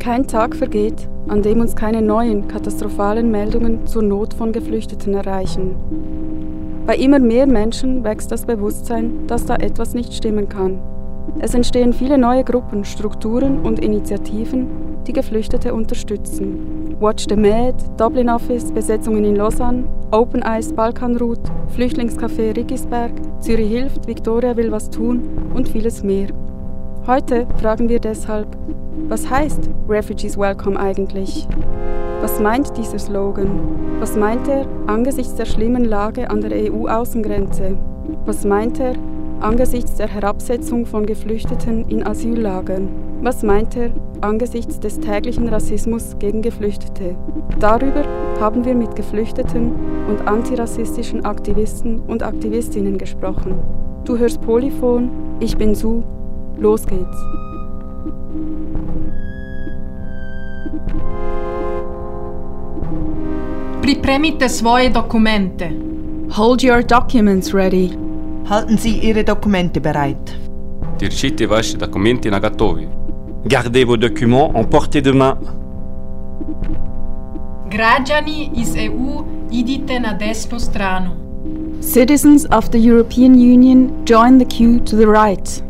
Kein Tag vergeht, an dem uns keine neuen katastrophalen Meldungen zur Not von Geflüchteten erreichen. Bei immer mehr Menschen wächst das Bewusstsein, dass da etwas nicht stimmen kann. Es entstehen viele neue Gruppen, Strukturen und Initiativen, die Geflüchtete unterstützen. Watch the Med, Dublin Office, Besetzungen in Lausanne, Open Eyes Balkanroute, Flüchtlingscafé Rickisberg, Zürich hilft, Victoria will was tun und vieles mehr. Heute fragen wir deshalb, was heißt Refugees Welcome eigentlich? Was meint dieser Slogan? Was meint er angesichts der schlimmen Lage an der EU-Außengrenze? Was meint er angesichts der Herabsetzung von Geflüchteten in Asyllagern? Was meint er angesichts des täglichen Rassismus gegen Geflüchtete? Darüber haben wir mit Geflüchteten und antirassistischen Aktivisten und Aktivistinnen gesprochen. Du hörst Polyphon, ich bin Su, los geht's. Pripremite svoje dokumente. Hold your documents ready. Halten Sie Ihre Dokumente bereit. Держите ваши документы наготове. Gardez vos documents en portée de main. Građani iz EU idite na desnu stranu. Citizens of the European Union join the queue to the right.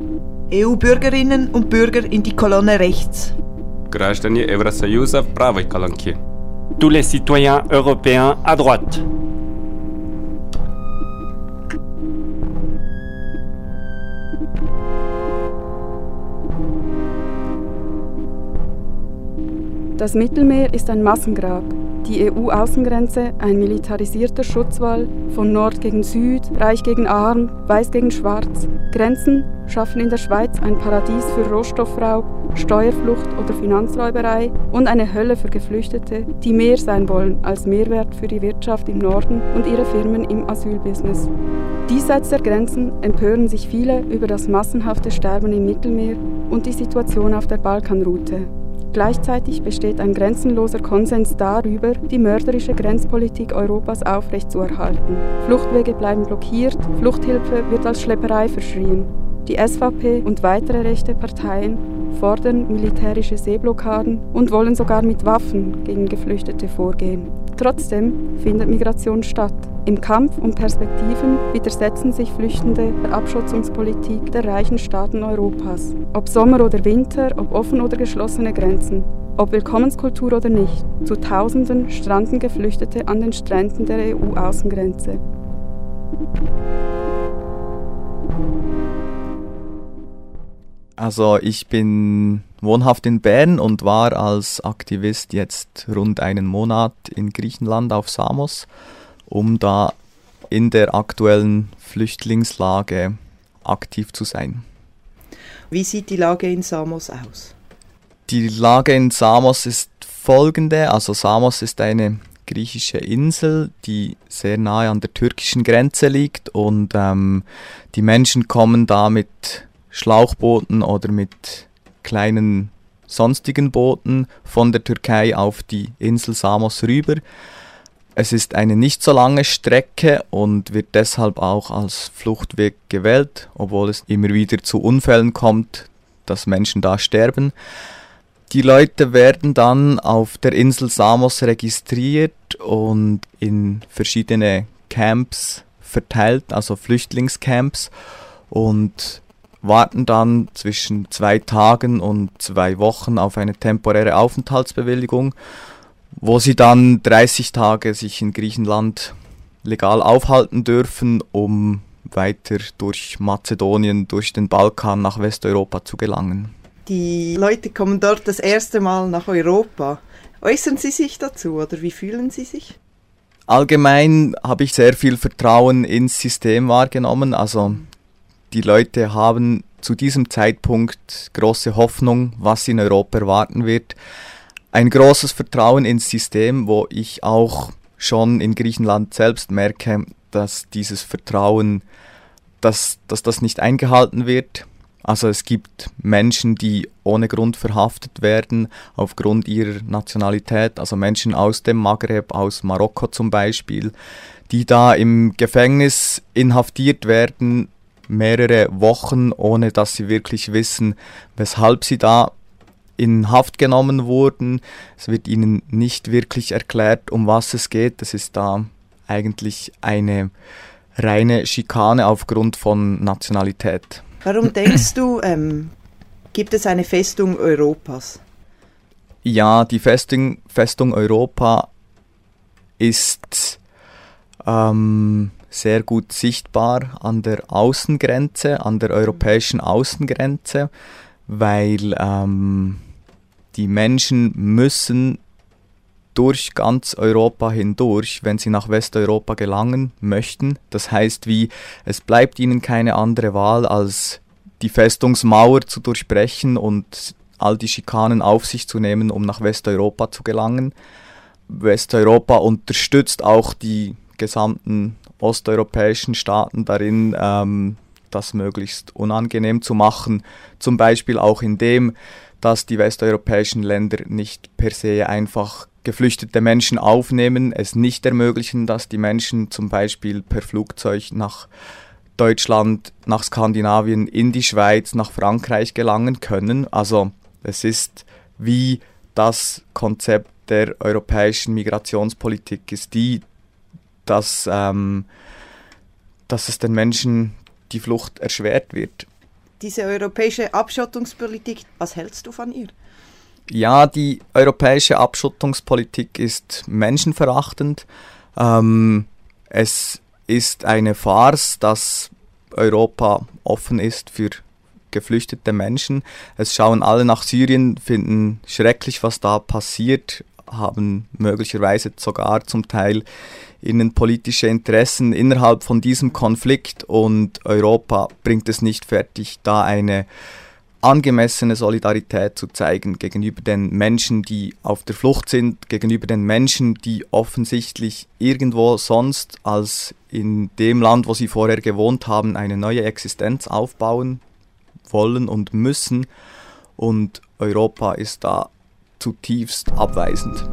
EU-Bürgerinnen und Bürger in die Kolonne rechts. Граждане Евросоюза в правой колонке. Tous les citoyens européens à droite. Das Mittelmeer ist ein Massengrab, die EU-Außengrenze ein militarisierter Schutzwall von Nord gegen Süd, Reich gegen Arm, Weiß gegen Schwarz. Grenzen schaffen in der Schweiz ein Paradies für Rohstoffraub, Steuerflucht oder Finanzräuberei und eine Hölle für Geflüchtete, die mehr sein wollen als Mehrwert für die Wirtschaft im Norden und ihre Firmen im Asylbusiness. Diesseits der Grenzen empören sich viele über das massenhafte Sterben im Mittelmeer und die Situation auf der Balkanroute. Gleichzeitig besteht ein grenzenloser Konsens darüber, die mörderische Grenzpolitik Europas aufrechtzuerhalten. Fluchtwege bleiben blockiert, Fluchthilfe wird als Schlepperei verschrien. Die SVP und weitere rechte Parteien fordern militärische Seeblockaden und wollen sogar mit Waffen gegen Geflüchtete vorgehen. Trotzdem findet Migration statt. Im Kampf um Perspektiven widersetzen sich Flüchtende der Abschottungspolitik der reichen Staaten Europas. Ob Sommer oder Winter, ob offen oder geschlossene Grenzen, ob Willkommenskultur oder nicht, zu Tausenden stranden Geflüchtete an den Stränden der EU-Außengrenze. Also ich bin wohnhaft in Bern und war als Aktivist jetzt rund einen Monat in Griechenland auf Samos, um da in der aktuellen Flüchtlingslage aktiv zu sein. Wie sieht die Lage in Samos aus? Die Lage in Samos ist folgende, also Samos ist eine griechische Insel, die sehr nahe an der türkischen Grenze liegt und ähm, die Menschen kommen da mit Schlauchbooten oder mit kleinen sonstigen Booten von der Türkei auf die Insel Samos rüber. Es ist eine nicht so lange Strecke und wird deshalb auch als Fluchtweg gewählt, obwohl es immer wieder zu Unfällen kommt, dass Menschen da sterben. Die Leute werden dann auf der Insel Samos registriert und in verschiedene Camps verteilt, also Flüchtlingscamps. Und warten dann zwischen zwei Tagen und zwei Wochen auf eine temporäre Aufenthaltsbewilligung, wo sie dann 30 Tage sich in Griechenland legal aufhalten dürfen, um weiter durch Mazedonien, durch den Balkan nach Westeuropa zu gelangen. Die Leute kommen dort das erste Mal nach Europa. Äußern Sie sich dazu oder wie fühlen Sie sich? Allgemein habe ich sehr viel Vertrauen ins System wahrgenommen. Also die Leute haben zu diesem Zeitpunkt große Hoffnung, was in Europa erwarten wird. Ein großes Vertrauen ins System, wo ich auch schon in Griechenland selbst merke, dass dieses Vertrauen, dass, dass das nicht eingehalten wird. Also es gibt Menschen, die ohne Grund verhaftet werden aufgrund ihrer Nationalität, also Menschen aus dem Maghreb, aus Marokko zum Beispiel, die da im Gefängnis inhaftiert werden, mehrere Wochen, ohne dass sie wirklich wissen, weshalb sie da in Haft genommen wurden. Es wird ihnen nicht wirklich erklärt, um was es geht. Es ist da eigentlich eine reine Schikane aufgrund von Nationalität. Warum denkst du, ähm, gibt es eine Festung Europas? Ja, die Festung, Festung Europa ist ähm, sehr gut sichtbar an der Außengrenze, an der europäischen Außengrenze, weil ähm, die Menschen müssen durch ganz Europa hindurch, wenn sie nach Westeuropa gelangen möchten. Das heißt, wie es bleibt ihnen keine andere Wahl, als die Festungsmauer zu durchbrechen und all die Schikanen auf sich zu nehmen, um nach Westeuropa zu gelangen. Westeuropa unterstützt auch die gesamten osteuropäischen Staaten darin, ähm, das möglichst unangenehm zu machen. Zum Beispiel auch indem, dass die westeuropäischen Länder nicht per se einfach geflüchtete Menschen aufnehmen, es nicht ermöglichen, dass die Menschen zum Beispiel per Flugzeug nach Deutschland, nach Skandinavien, in die Schweiz, nach Frankreich gelangen können. Also es ist wie das Konzept der europäischen Migrationspolitik ist die, dass, ähm, dass es den Menschen die Flucht erschwert wird. Diese europäische Abschottungspolitik, was hältst du von ihr? Ja, die europäische Abschottungspolitik ist menschenverachtend. Ähm, es ist eine Farce, dass Europa offen ist für geflüchtete Menschen. Es schauen alle nach Syrien, finden schrecklich, was da passiert, haben möglicherweise sogar zum Teil innenpolitische Interessen innerhalb von diesem Konflikt und Europa bringt es nicht fertig, da eine angemessene Solidarität zu zeigen gegenüber den Menschen, die auf der Flucht sind, gegenüber den Menschen, die offensichtlich irgendwo sonst als in dem Land, wo sie vorher gewohnt haben, eine neue Existenz aufbauen wollen und müssen. Und Europa ist da zutiefst abweisend.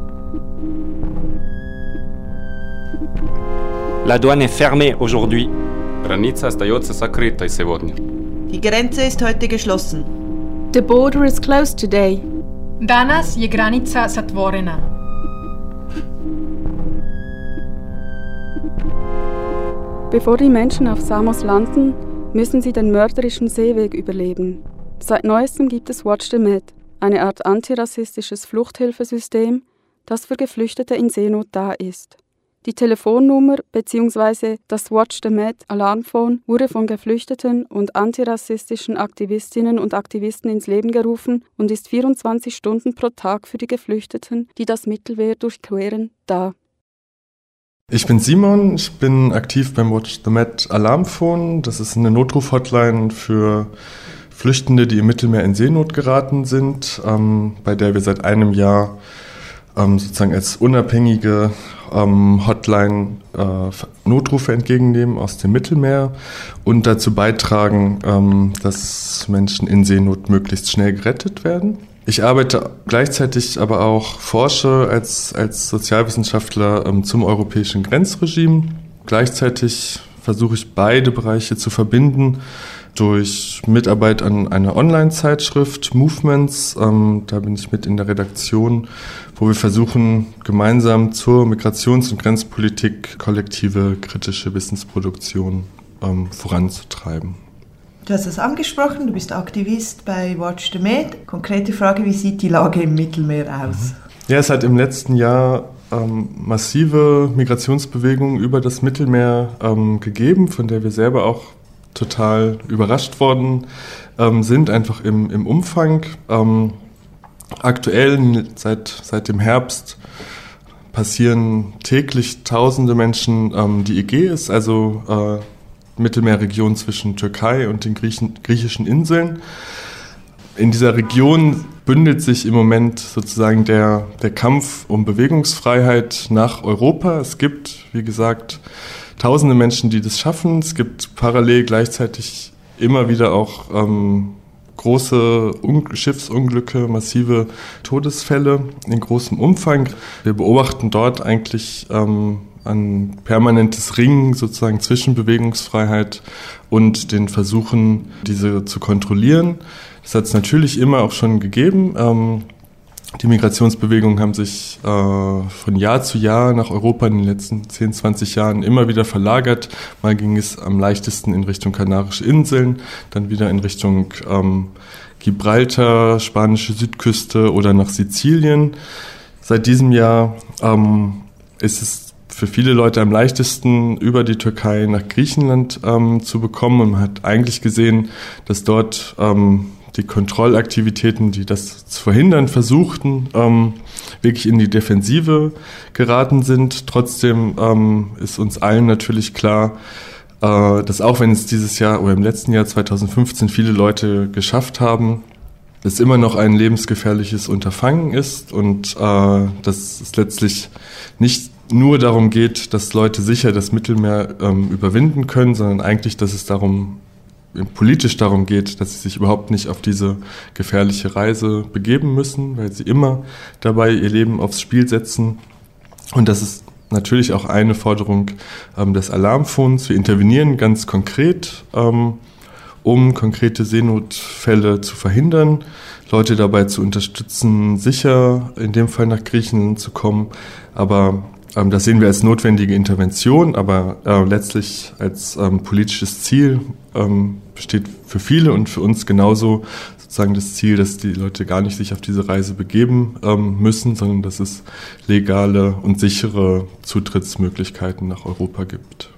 La douane est fermée aujourd'hui. Граница остается закрытой сегодня. Die Grenze ist heute geschlossen. The border is closed today. Danas je granica zatvorena. Bevor die Menschen auf Samos landen, müssen sie den mörderischen Seeweg überleben. Seit neuestem gibt es Watch the Med, eine Art antirassistisches Fluchthilfesystem, das für Geflüchtete in Seenot da ist. Die Telefonnummer bzw. das Watch the Med Alarmphone wurde von Geflüchteten und antirassistischen Aktivistinnen und Aktivisten ins Leben gerufen und ist 24 Stunden pro Tag für die Geflüchteten, die das Mittelmeer durchqueren, da. Ich bin Simon, ich bin aktiv beim Watch the Met Alarmphone. Das ist eine Notruf-Hotline für Flüchtende, die im Mittelmeer in Seenot geraten sind, ähm, bei der wir seit einem Jahr ähm, sozusagen als unabhängige ähm, Hotline äh, Notrufe entgegennehmen aus dem Mittelmeer und dazu beitragen, ähm, dass Menschen in Seenot möglichst schnell gerettet werden. Ich arbeite gleichzeitig aber auch, forsche als, als Sozialwissenschaftler ähm, zum europäischen Grenzregime. Gleichzeitig versuche ich beide Bereiche zu verbinden durch Mitarbeit an einer Online-Zeitschrift, Movements. Ähm, da bin ich mit in der Redaktion, wo wir versuchen, gemeinsam zur Migrations- und Grenzpolitik kollektive kritische Wissensproduktion ähm, voranzutreiben. Du hast es angesprochen, du bist Aktivist bei Watch the Med. Konkrete Frage, wie sieht die Lage im Mittelmeer aus? Ja, es hat im letzten Jahr ähm, massive Migrationsbewegungen über das Mittelmeer ähm, gegeben, von der wir selber auch total überrascht worden ähm, sind, einfach im, im Umfang. Ähm, aktuell, seit, seit dem Herbst, passieren täglich tausende Menschen ähm, die Ägäis, also äh, Mittelmeerregion zwischen Türkei und den Griechen, griechischen Inseln. In dieser Region bündelt sich im Moment sozusagen der, der Kampf um Bewegungsfreiheit nach Europa. Es gibt, wie gesagt, tausende Menschen, die das schaffen. Es gibt parallel gleichzeitig immer wieder auch ähm, große Un Schiffsunglücke, massive Todesfälle in großem Umfang. Wir beobachten dort eigentlich ähm, an permanentes Ringen sozusagen zwischen Bewegungsfreiheit und den Versuchen, diese zu kontrollieren. Das hat es natürlich immer auch schon gegeben. Ähm, die Migrationsbewegungen haben sich äh, von Jahr zu Jahr nach Europa in den letzten 10, 20 Jahren immer wieder verlagert. Mal ging es am leichtesten in Richtung Kanarische Inseln, dann wieder in Richtung ähm, Gibraltar, spanische Südküste oder nach Sizilien. Seit diesem Jahr ähm, ist es für viele Leute am leichtesten, über die Türkei nach Griechenland ähm, zu bekommen. Und man hat eigentlich gesehen, dass dort ähm, die Kontrollaktivitäten, die das zu verhindern versuchten, ähm, wirklich in die Defensive geraten sind. Trotzdem ähm, ist uns allen natürlich klar, äh, dass auch wenn es dieses Jahr oder im letzten Jahr 2015 viele Leute geschafft haben, es immer noch ein lebensgefährliches Unterfangen ist und äh, dass es letztlich nicht nur darum geht, dass Leute sicher das Mittelmeer ähm, überwinden können, sondern eigentlich, dass es darum politisch darum geht, dass sie sich überhaupt nicht auf diese gefährliche Reise begeben müssen, weil sie immer dabei ihr Leben aufs Spiel setzen. Und das ist natürlich auch eine Forderung ähm, des Alarmfonds. Wir intervenieren ganz konkret, ähm, um konkrete Seenotfälle zu verhindern, Leute dabei zu unterstützen, sicher in dem Fall nach Griechenland zu kommen. Aber ähm, das sehen wir als notwendige Intervention, aber äh, letztlich als ähm, politisches Ziel ähm, besteht für viele und für uns genauso sozusagen das Ziel, dass die Leute gar nicht sich auf diese Reise begeben ähm, müssen, sondern dass es legale und sichere Zutrittsmöglichkeiten nach Europa gibt.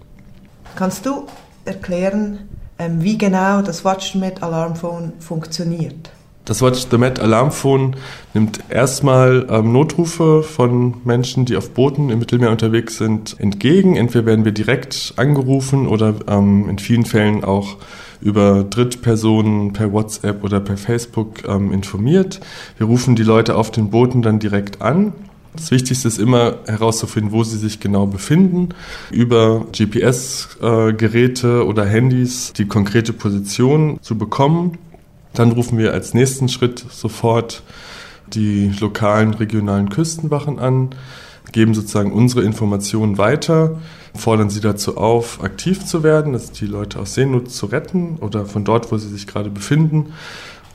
Kannst du erklären, ähm, wie genau das WatchMed Alarmphone funktioniert? Das Watch the Met Alarmphone nimmt erstmal ähm, Notrufe von Menschen, die auf Booten im Mittelmeer unterwegs sind, entgegen. Entweder werden wir direkt angerufen oder ähm, in vielen Fällen auch über Drittpersonen per WhatsApp oder per Facebook ähm, informiert. Wir rufen die Leute auf den Booten dann direkt an. Das Wichtigste ist immer herauszufinden, wo sie sich genau befinden, über GPS-Geräte äh, oder Handys die konkrete Position zu bekommen dann rufen wir als nächsten Schritt sofort die lokalen, regionalen Küstenwachen an, geben sozusagen unsere Informationen weiter, fordern sie dazu auf, aktiv zu werden, dass die Leute aus Seenot zu retten oder von dort, wo sie sich gerade befinden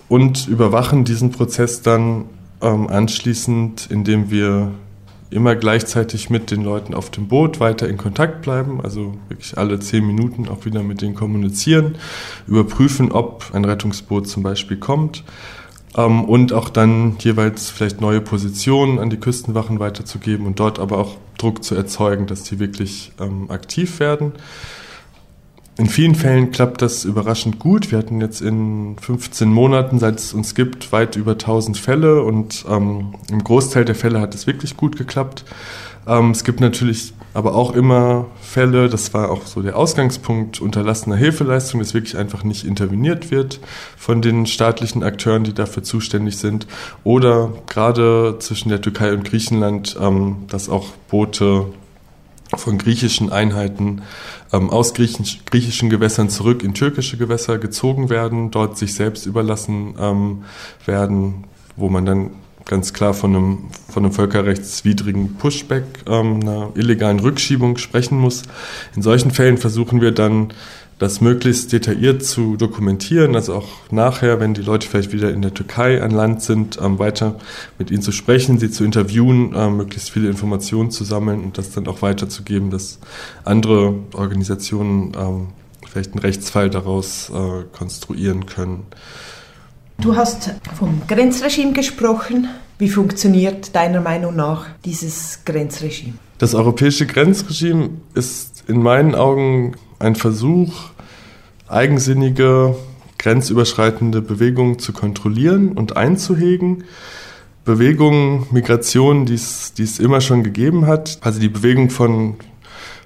und überwachen diesen Prozess dann ähm, anschließend, indem wir immer gleichzeitig mit den Leuten auf dem Boot weiter in Kontakt bleiben, also wirklich alle zehn Minuten auch wieder mit denen kommunizieren, überprüfen, ob ein Rettungsboot zum Beispiel kommt ähm, und auch dann jeweils vielleicht neue Positionen an die Küstenwachen weiterzugeben und dort aber auch Druck zu erzeugen, dass die wirklich ähm, aktiv werden. In vielen Fällen klappt das überraschend gut. Wir hatten jetzt in 15 Monaten, seit es uns gibt, weit über 1000 Fälle und ähm, im Großteil der Fälle hat es wirklich gut geklappt. Ähm, es gibt natürlich aber auch immer Fälle, das war auch so der Ausgangspunkt unterlassener Hilfeleistung, dass wirklich einfach nicht interveniert wird von den staatlichen Akteuren, die dafür zuständig sind. Oder gerade zwischen der Türkei und Griechenland, ähm, dass auch Boote von griechischen Einheiten ähm, aus griechisch, griechischen Gewässern zurück in türkische Gewässer gezogen werden, dort sich selbst überlassen ähm, werden, wo man dann ganz klar von einem, von einem völkerrechtswidrigen Pushback, ähm, einer illegalen Rückschiebung sprechen muss. In solchen Fällen versuchen wir dann das möglichst detailliert zu dokumentieren, also auch nachher, wenn die Leute vielleicht wieder in der Türkei an Land sind, ähm, weiter mit ihnen zu sprechen, sie zu interviewen, ähm, möglichst viele Informationen zu sammeln und das dann auch weiterzugeben, dass andere Organisationen ähm, vielleicht einen Rechtsfall daraus äh, konstruieren können. Du hast vom Grenzregime gesprochen. Wie funktioniert deiner Meinung nach dieses Grenzregime? Das europäische Grenzregime ist in meinen Augen ein Versuch, eigensinnige, grenzüberschreitende Bewegungen zu kontrollieren und einzuhegen. Bewegungen, Migrationen, die es immer schon gegeben hat. Also die Bewegung von,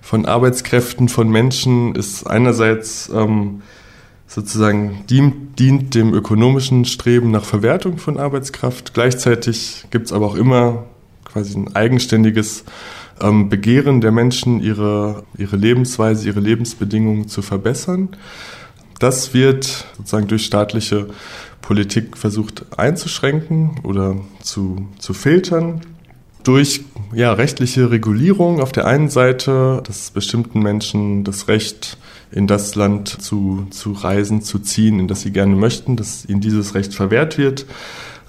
von Arbeitskräften, von Menschen ist einerseits ähm, sozusagen dient, dient dem ökonomischen Streben nach Verwertung von Arbeitskraft. Gleichzeitig gibt es aber auch immer quasi ein eigenständiges ähm, Begehren der Menschen, ihre, ihre Lebensweise, ihre Lebensbedingungen zu verbessern. Das wird sozusagen durch staatliche Politik versucht einzuschränken oder zu, zu filtern. durch ja, rechtliche Regulierung auf der einen Seite, dass bestimmten Menschen das Recht in das Land zu, zu reisen, zu ziehen, in das sie gerne möchten, dass ihnen dieses Recht verwehrt wird.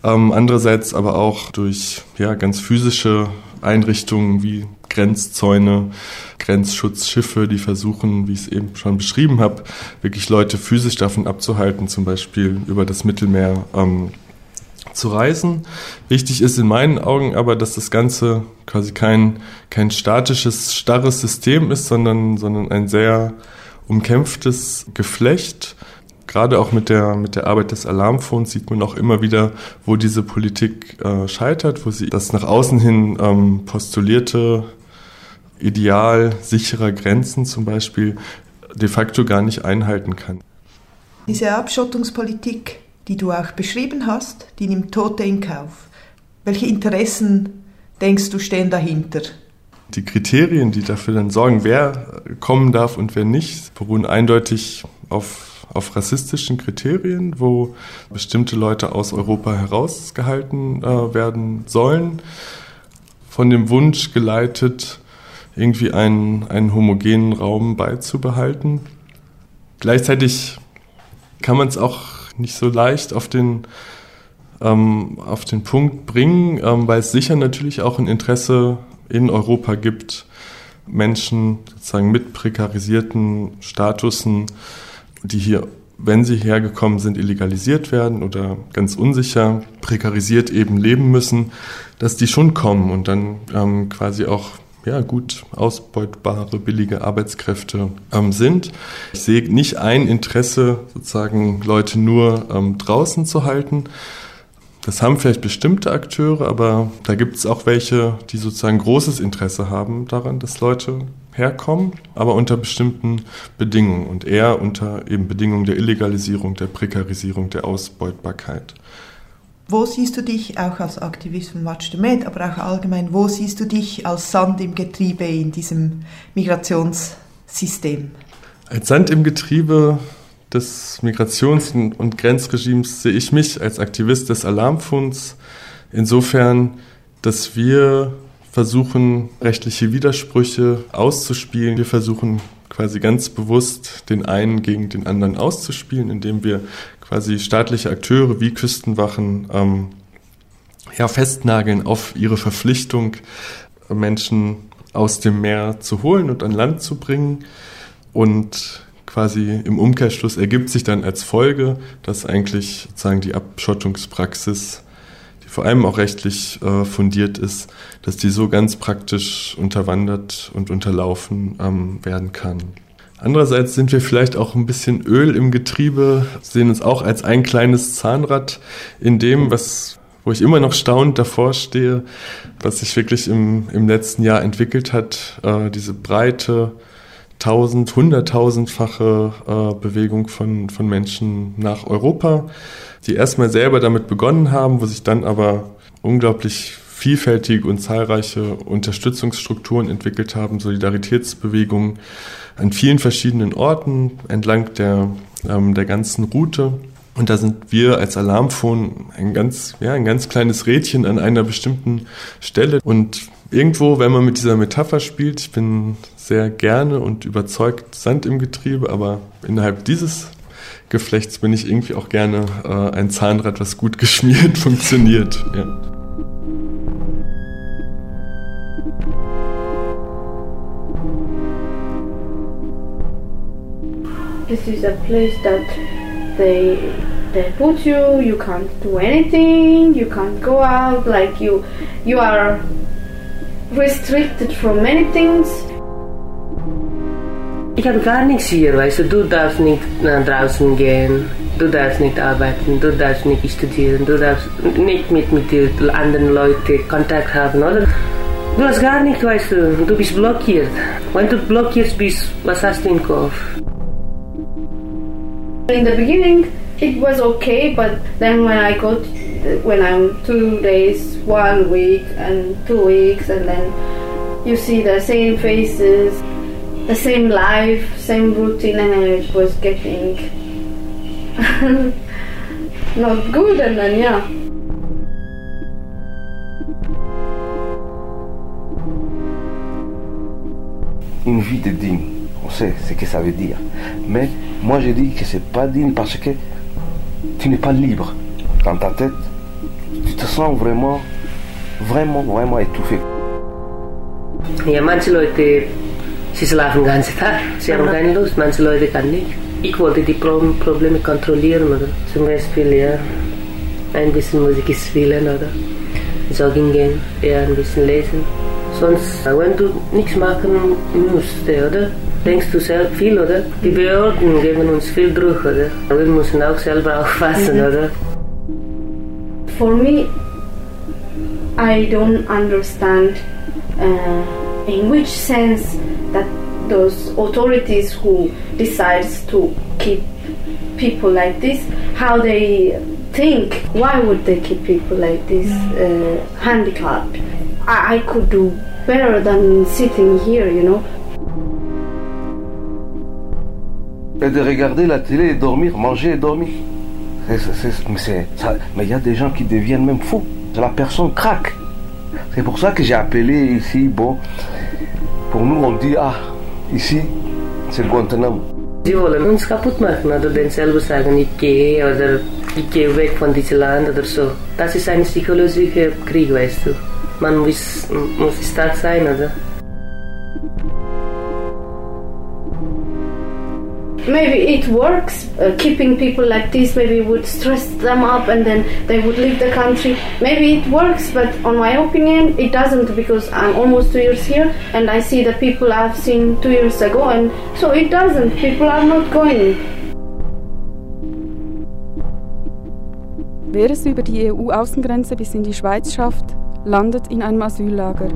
Ähm, andererseits aber auch durch ja, ganz physische Einrichtungen wie Grenzzäune, Grenzschutzschiffe, die versuchen, wie ich es eben schon beschrieben habe, wirklich Leute physisch davon abzuhalten, zum Beispiel über das Mittelmeer ähm, zu reisen. Wichtig ist in meinen Augen aber, dass das Ganze quasi kein, kein statisches, starres System ist, sondern, sondern ein sehr umkämpftes Geflecht. Gerade auch mit der, mit der Arbeit des Alarmphones sieht man auch immer wieder, wo diese Politik äh, scheitert, wo sie das nach außen hin ähm, postulierte Ideal sicherer Grenzen zum Beispiel de facto gar nicht einhalten kann. Diese Abschottungspolitik, die du auch beschrieben hast, die nimmt Tote in Kauf. Welche Interessen denkst du stehen dahinter? Die Kriterien, die dafür dann sorgen, wer kommen darf und wer nicht, beruhen eindeutig auf, auf rassistischen Kriterien, wo bestimmte Leute aus Europa herausgehalten äh, werden sollen, von dem Wunsch geleitet, irgendwie einen, einen homogenen Raum beizubehalten. Gleichzeitig kann man es auch nicht so leicht auf den, ähm, auf den Punkt bringen, ähm, weil es sicher natürlich auch ein Interesse in Europa gibt, Menschen sozusagen mit prekarisierten Statusen, die hier, wenn sie hergekommen sind, illegalisiert werden oder ganz unsicher prekarisiert eben leben müssen, dass die schon kommen und dann ähm, quasi auch ja, gut ausbeutbare, billige Arbeitskräfte ähm, sind. Ich sehe nicht ein Interesse, sozusagen Leute nur ähm, draußen zu halten. Das haben vielleicht bestimmte Akteure, aber da gibt es auch welche, die sozusagen großes Interesse haben daran, dass Leute herkommen, aber unter bestimmten Bedingungen und eher unter eben Bedingungen der Illegalisierung, der Prekarisierung, der Ausbeutbarkeit. Wo siehst du dich auch als Aktivist von Match the Med, aber auch allgemein, wo siehst du dich als Sand im Getriebe in diesem Migrationssystem? Als Sand im Getriebe des Migrations- und Grenzregimes sehe ich mich als Aktivist des Alarmfonds insofern, dass wir versuchen, rechtliche Widersprüche auszuspielen. Wir versuchen quasi ganz bewusst den einen gegen den anderen auszuspielen, indem wir quasi staatliche Akteure wie Küstenwachen ähm, ja, festnageln auf ihre Verpflichtung, Menschen aus dem Meer zu holen und an Land zu bringen. Und quasi im Umkehrschluss ergibt sich dann als Folge, dass eigentlich sozusagen die Abschottungspraxis, vor allem auch rechtlich äh, fundiert ist, dass die so ganz praktisch unterwandert und unterlaufen ähm, werden kann. Andererseits sind wir vielleicht auch ein bisschen Öl im Getriebe, sehen uns auch als ein kleines Zahnrad in dem, was, wo ich immer noch staunend davor stehe, was sich wirklich im, im letzten Jahr entwickelt hat, äh, diese breite, tausend, hunderttausendfache äh, Bewegung von, von Menschen nach Europa, die erstmal selber damit begonnen haben, wo sich dann aber unglaublich vielfältige und zahlreiche Unterstützungsstrukturen entwickelt haben, Solidaritätsbewegungen an vielen verschiedenen Orten entlang der, ähm, der ganzen Route. Und da sind wir als Alarmphone ein ganz, ja, ein ganz kleines Rädchen an einer bestimmten Stelle. Und irgendwo, wenn man mit dieser Metapher spielt, ich bin sehr gerne und überzeugt Sand im Getriebe, aber innerhalb dieses Geflechts bin ich irgendwie auch gerne äh, ein Zahnrad, was gut geschmiert funktioniert. Ja. this is a place that they they put you you can't do anything you can't go out like you you are restricted from many things Habe gar nichts hier, du, darfst draußen gehen, du darfst arbeiten, du darfst studieren, du darfst anderen oder? Du hast gar du, bist blockiert. Wenn du blockiert bist, was hast du Kopf? In the beginning, it was okay, but then when I got, when I'm two days, one week, and two weeks, and then you see the same faces, the same life, same routine, and it getting not good. And then, yeah. Une vie de digne, on sait ce que ça veut dire. Mais moi je dis que c'est pas digne parce que tu n'es pas libre. Dans ta tête, tu te sens vraiment, vraiment, vraiment étouffé. Il y sie schlafen den ganzen Tag. Sie haben keine Lust. Manche Leute kann nicht. Ich wollte die Pro Probleme kontrollieren, oder? Zum Beispiel, ja, ein bisschen Musik spielen, oder? Jogging gehen, eher ein bisschen lesen. Sonst, wenn du nichts machen musst, oder? Denkst du sehr viel, oder? Die Behörden geben uns viel Druck, oder? Wir müssen auch selber aufpassen, Mhm. oder? For me, I don't understand uh, in which sense that those authorities who decides to keep people like this, how they think, why would they keep people like this uh, handicapped? I, I could do better than sitting here, you know. Et de regarder la télé et dormir, manger et dormir. C'est- c'est- c'est- mais c'est- ça- mais il y a des gens qui deviennent même fous. La personne craque. C'est pour ça que j'ai appelé ici, bon, pour nous on dit, ah, ici, c'est Guantanamo. Sie wollen uns kaputt machen oder dann selber sagen, ich gehe oder ich gehe weg von diesem Land oder so. Das ist ein psychologischer Krieg, weißt du. Man muss, muss stark sein, oder? Maybe it works, uh, keeping people like this maybe would stress them up and then they would leave the country. Maybe it works, but on my opinion, it doesn't because I'm almost two years here and I see the people I've seen two years ago, and so it doesn't. People are not going. Wer es über die EU-Außengrenze bis in die Schweiz schafft, landet in einem Asyllager.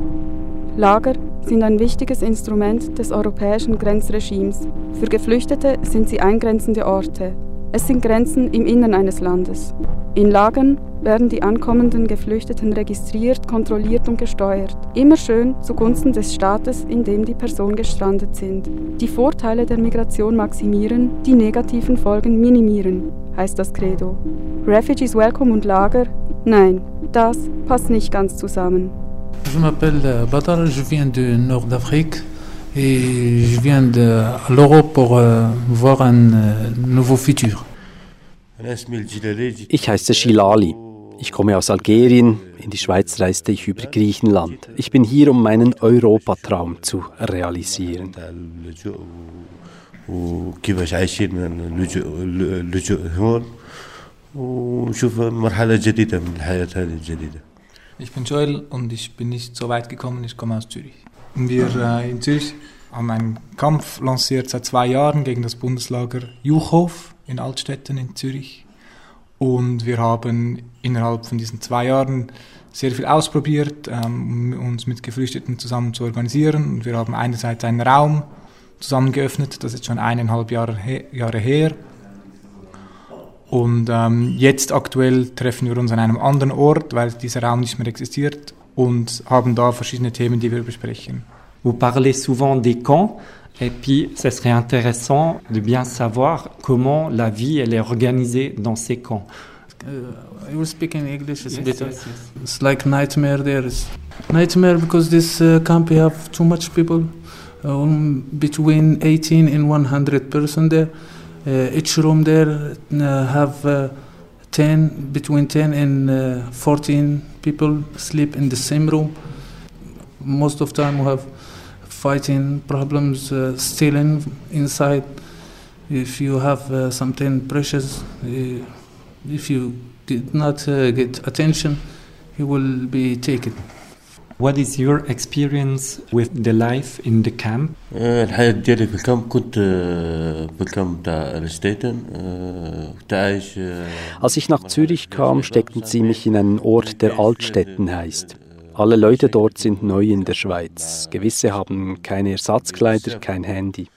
Lager sind ein wichtiges Instrument des europäischen Grenzregimes. Für Geflüchtete sind sie eingrenzende Orte. Es sind Grenzen im Innern eines Landes. In Lagern werden die ankommenden Geflüchteten registriert, kontrolliert und gesteuert. Immer schön zugunsten des Staates, in dem die Personen gestrandet sind. Die Vorteile der Migration maximieren, die negativen Folgen minimieren, heißt das Credo. Refugees Welcome und Lager? Nein, das passt nicht ganz zusammen. Je m'appelle euh, Badar, je viens du nord d'Afrique et je viens de, à l'Europe pour euh, voir un euh, nouveau futur. Ich heiße Shilali. Ich komme aus Algerien. In die Schweiz reiste ich über Griechenland. Ich bin hier, um meinen Europatraum zu realisieren. وكيفاش عايشين من اللجوء اللجوء هون ونشوف مرحلة جديدة من الحياة هذه الجديدة ich bin Joel und ich bin nicht so weit gekommen, ich komme aus Zürich. Wir äh, in Zürich haben einen Kampf lanciert seit zwei Jahren gegen das Bundeslager Juchhof in Altstetten in Zürich. Und wir haben innerhalb von diesen zwei Jahren sehr viel ausprobiert, ähm, uns mit Geflüchteten zusammen zu organisieren. Und wir haben einerseits einen Raum zusammen geöffnet, das ist schon eineinhalb Jahre, Jahre her. Und ähm, jetzt aktuell treffen wir uns an einem anderen Ort, weil dieser Raum nicht mehr existiert und haben da verschiedene Themen, die wir besprechen. Vous parlez souvent des camps, et puis ce serait intéressant de bien savoir comment la vie elle est organisée dans ces camps. Uh, I will speak in English. It's Yes, better. yes, yes. It's like nightmare. There is nightmare because this uh, camp we have too much people, um, between 18 and 100 person there. Uh, each room there uh, have uh, 10 between 10 and uh, 14 people sleep in the same room. Most of time we have fighting problems, stealing inside. If you have something precious, if you did not get attention, you will be taken. What is your experience with the life in the camp? آه، الحياة ديالي في الكامب كنت آه، بالكامب تاع ريستيتن كنت عايش آه، Als ich nach Zürich kam, steckten sie mich in einen Ort, der Altstetten heißt. Alle Leute dort sind neu in der Schweiz. Gewisse haben keine Ersatzkleider, kein Handy.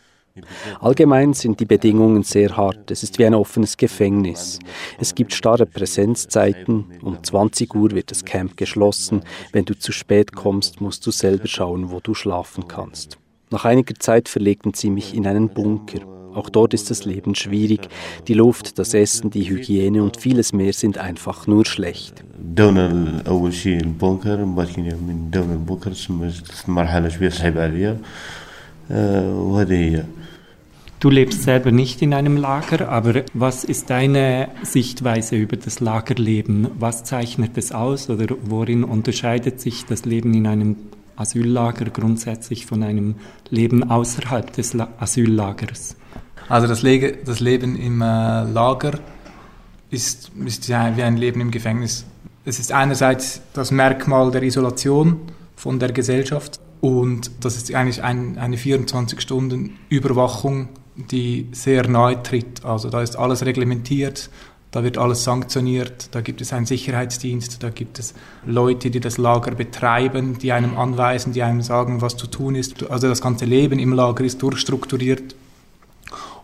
Allgemein sind die Bedingungen sehr hart. Es ist wie ein offenes Gefängnis. Es gibt starre Präsenzzeiten. Um 20 Uhr wird das Camp geschlossen. Wenn du zu spät kommst, musst du selber schauen, wo du schlafen kannst. Nach einiger Zeit verlegten sie mich in einen Bunker. Auch dort ist das Leben schwierig. Die Luft, das Essen, die Hygiene und vieles mehr sind einfach nur schlecht. داونا أول شيء البونكر من بعد كي من داونا البونكر تسمى مرحلة شوية صعيبة عليا وهذه هي Du lebst selber nicht in einem Lager, aber was ist deine Sichtweise über das Lagerleben? Was zeichnet es aus oder worin unterscheidet sich das Leben in einem Asyllager grundsätzlich von einem Leben außerhalb des La Asyllagers? Also das, Le das Leben im äh, Lager ist, ist ja wie ein Leben im Gefängnis. Es ist einerseits das Merkmal der Isolation von der Gesellschaft und das ist eigentlich ein, eine 24-Stunden-Überwachung die sehr nahe tritt. Also da ist alles reglementiert, da wird alles sanktioniert, da gibt es einen Sicherheitsdienst, da gibt es Leute, die das Lager betreiben, die einem anweisen, die einem sagen, was zu tun ist. Also das ganze Leben im Lager ist durchstrukturiert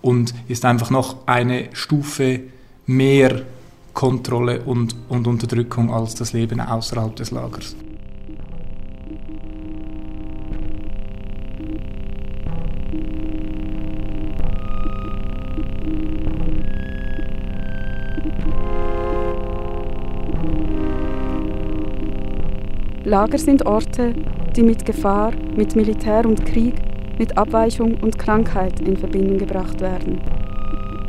und ist einfach noch eine Stufe mehr Kontrolle und, und Unterdrückung als das Leben außerhalb des Lagers. Lager sind Orte, die mit Gefahr, mit Militär und Krieg, mit Abweichung und Krankheit in Verbindung gebracht werden.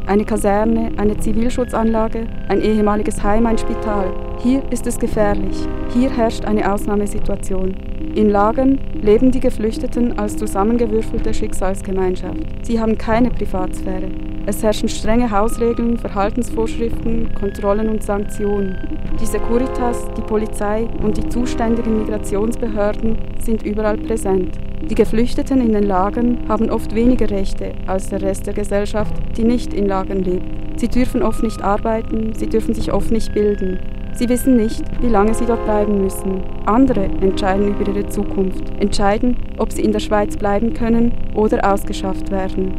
Eine Kaserne, eine Zivilschutzanlage, ein ehemaliges Heim, ein Spital. Hier ist es gefährlich. Hier herrscht eine Ausnahmesituation. In Lagern leben die Geflüchteten als zusammengewürfelte Schicksalsgemeinschaft. Sie haben keine Privatsphäre. Es herrschen strenge Hausregeln, Verhaltensvorschriften, Kontrollen und Sanktionen. Die Securitas, die Polizei und die zuständigen Migrationsbehörden sind überall präsent. Die Geflüchteten in den Lagern haben oft weniger Rechte als der Rest der Gesellschaft, die nicht in Lagern lebt. Sie dürfen oft nicht arbeiten, sie dürfen sich oft nicht bilden. Sie wissen nicht, wie lange sie dort bleiben müssen. Andere entscheiden über ihre Zukunft, entscheiden, ob sie in der Schweiz bleiben können oder ausgeschafft werden.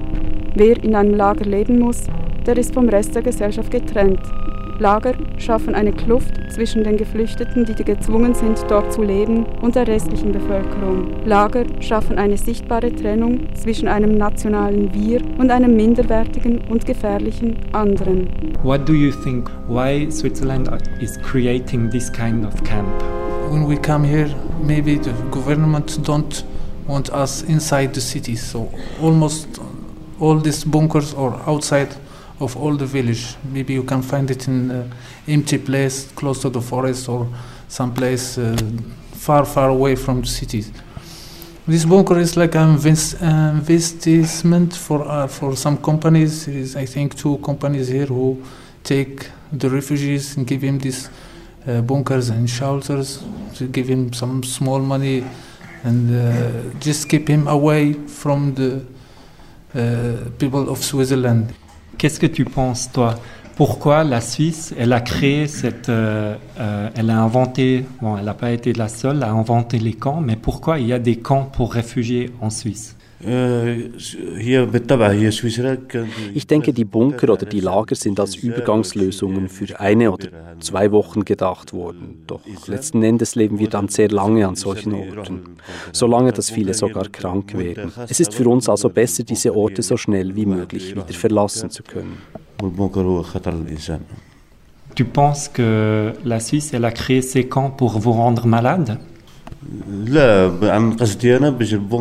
Wer in einem Lager leben muss, der ist vom Rest der Gesellschaft getrennt. Lager schaffen eine Kluft zwischen den Geflüchteten, die gezwungen sind, dort zu leben, und der restlichen Bevölkerung. Lager schaffen eine sichtbare Trennung zwischen einem nationalen Wir und einem minderwertigen und gefährlichen anderen. What do you think why Switzerland is creating this kind of camp? When we come here, maybe the government don't want us inside the city, so almost all these bunkers are outside of all the village. Maybe you can find it in an empty place close to the forest or some place uh, far, far away from the cities. This bunker is like an invest, uh, investment for uh, for some companies. There is, I think, two companies here who take the refugees and give him these uh, bunkers and shelters to give him some small money and uh, just keep him away from the uh, people of Switzerland. Qu'est-ce que tu penses, toi? Pourquoi la Suisse, elle a créé cette... Euh, euh, elle a inventé... Bon, elle n'a pas été la seule à inventer les camps, mais pourquoi il y a des camps pour réfugiés en Suisse? Ich denke, die Bunker oder die Lager sind als Übergangslösungen für eine oder zwei Wochen gedacht worden. Doch letzten Endes leben wir dann sehr lange an solchen Orten, so lange, dass viele sogar krank werden. Es ist für uns also besser, diese Orte so schnell wie möglich wieder verlassen zu können. Tu penses que la Suisse, elle a créé ces camps pour vous rendre malade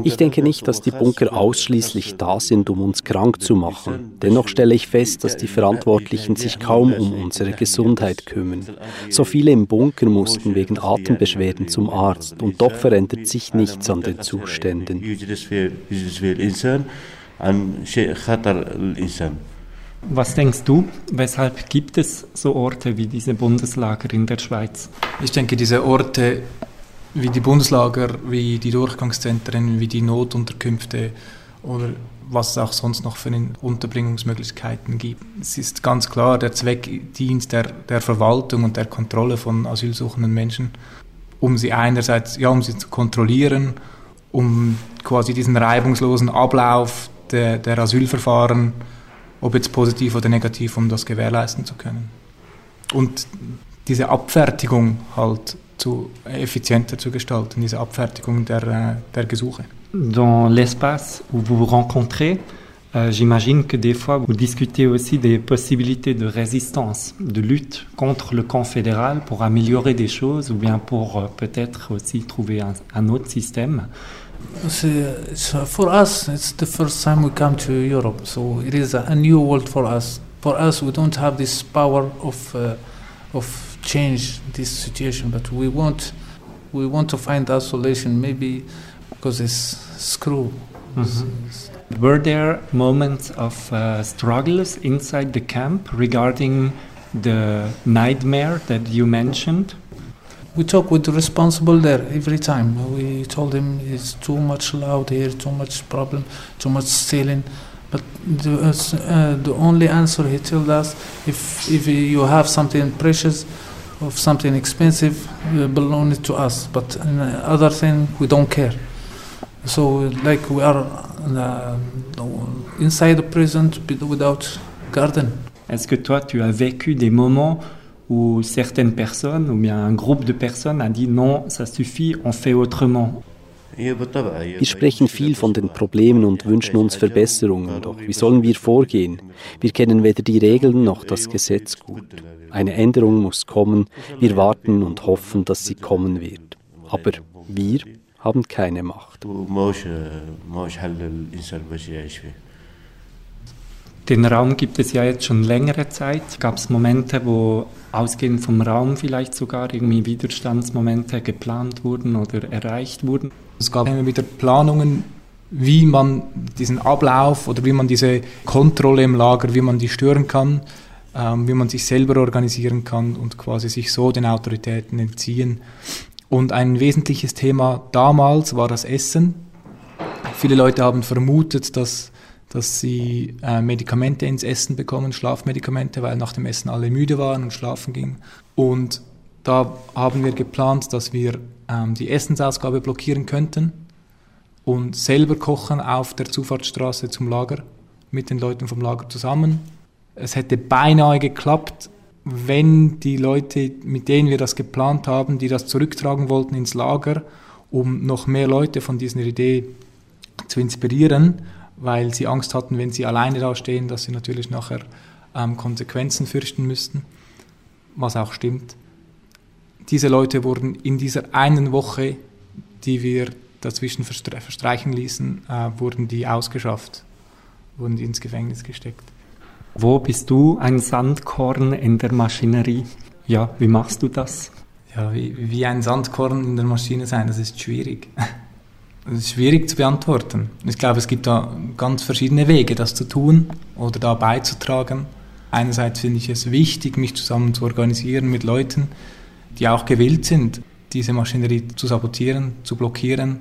ich denke nicht, dass die Bunker ausschließlich da sind, um uns krank zu machen. Dennoch stelle ich fest, dass die Verantwortlichen sich kaum um unsere Gesundheit kümmern. So viele im Bunker mussten wegen Atembeschwerden zum Arzt und doch verändert sich nichts an den Zuständen. Was denkst du, weshalb gibt es so Orte wie diese Bundeslager in der Schweiz? Ich denke, diese Orte wie die Bundeslager, wie die Durchgangszentren, wie die Notunterkünfte oder was es auch sonst noch für Unterbringungsmöglichkeiten gibt. Es ist ganz klar, der Zweck dient der, der Verwaltung und der Kontrolle von asylsuchenden Menschen, um sie einerseits, ja, um sie zu kontrollieren, um quasi diesen reibungslosen Ablauf der, der Asylverfahren, ob jetzt positiv oder negativ, um das gewährleisten zu können. Und diese Abfertigung halt zu, effizienter zu gestalten, diese Abfertigung der, äh, der Gesuche. Dans l'espace où vous vous rencontrez, euh, j'imagine que des fois vous discutez aussi des possibilités de résistance, de lutte contre le camp fédéral pour améliorer des choses ou bien pour euh, peut-être aussi trouver un, un, autre système. Uh, for us, it's the first time we come to Europe, so it is a, a new world for us. For us, we don't have this power of uh, of change this situation, but we want we want to find a solution. Maybe because it's screw. Mhm. Were there moments of uh, struggles inside the camp regarding the nightmare that you mentioned? We talk with the responsible there every time. We told him it's too much loud here, too much problem, too much stealing. But the, uh, uh, the only answer he told us, if if you have something precious, of something expensive, uh, belong it to us. But other thing, we don't care. So like we are uh, inside the prison without garden. Est-ce que toi, tu as vécu des moments où certaines personnes, ou bien un groupe de personnes, a dit non, ça suffit, on fait autrement? Wir sprechen viel von den Problemen und wünschen uns Verbesserungen, doch wie sollen wir vorgehen? Wir kennen weder die Regeln noch das Gesetz gut. Eine Änderung muss kommen, wir warten und hoffen, dass sie kommen wird. Aber wir haben keine Macht. Den Raum gibt es ja jetzt schon längere Zeit. Gab es Momente, wo ausgehend vom Raum vielleicht sogar irgendwie Widerstandsmomente geplant wurden oder erreicht wurden? Es gab immer wieder Planungen, wie man diesen Ablauf oder wie man diese Kontrolle im Lager, wie man die stören kann, ähm, wie man sich selber organisieren kann und quasi sich so den Autoritäten entziehen. Und ein wesentliches Thema damals war das Essen. Viele Leute haben vermutet, dass, dass sie äh, Medikamente ins Essen bekommen, Schlafmedikamente, weil nach dem Essen alle müde waren und schlafen gingen. Und da haben wir geplant, dass wir ähm, die Essensausgabe blockieren könnten und selber kochen auf der Zufahrtsstraße zum Lager mit den Leuten vom Lager zusammen. Es hätte beinahe geklappt, wenn die Leute, mit denen wir das geplant haben, die das zurücktragen wollten ins Lager, um noch mehr Leute von dieser Idee zu inspirieren, weil sie Angst hatten, wenn sie alleine da stehen, dass sie natürlich nachher ähm, Konsequenzen fürchten müssten, was auch stimmt. Diese Leute wurden in dieser einen Woche, die wir dazwischen verstre verstreichen ließen, äh, wurden die ausgeschafft, wurden die ins Gefängnis gesteckt. Wo bist du ein Sandkorn in der Maschinerie? Ja, wie machst du das? Ja, wie, wie ein Sandkorn in der Maschine sein, das ist schwierig. Das ist schwierig zu beantworten. Ich glaube, es gibt da ganz verschiedene Wege, das zu tun oder da beizutragen. Einerseits finde ich es wichtig, mich zusammen zu organisieren mit Leuten, die auch gewillt sind, diese Maschinerie zu sabotieren, zu blockieren,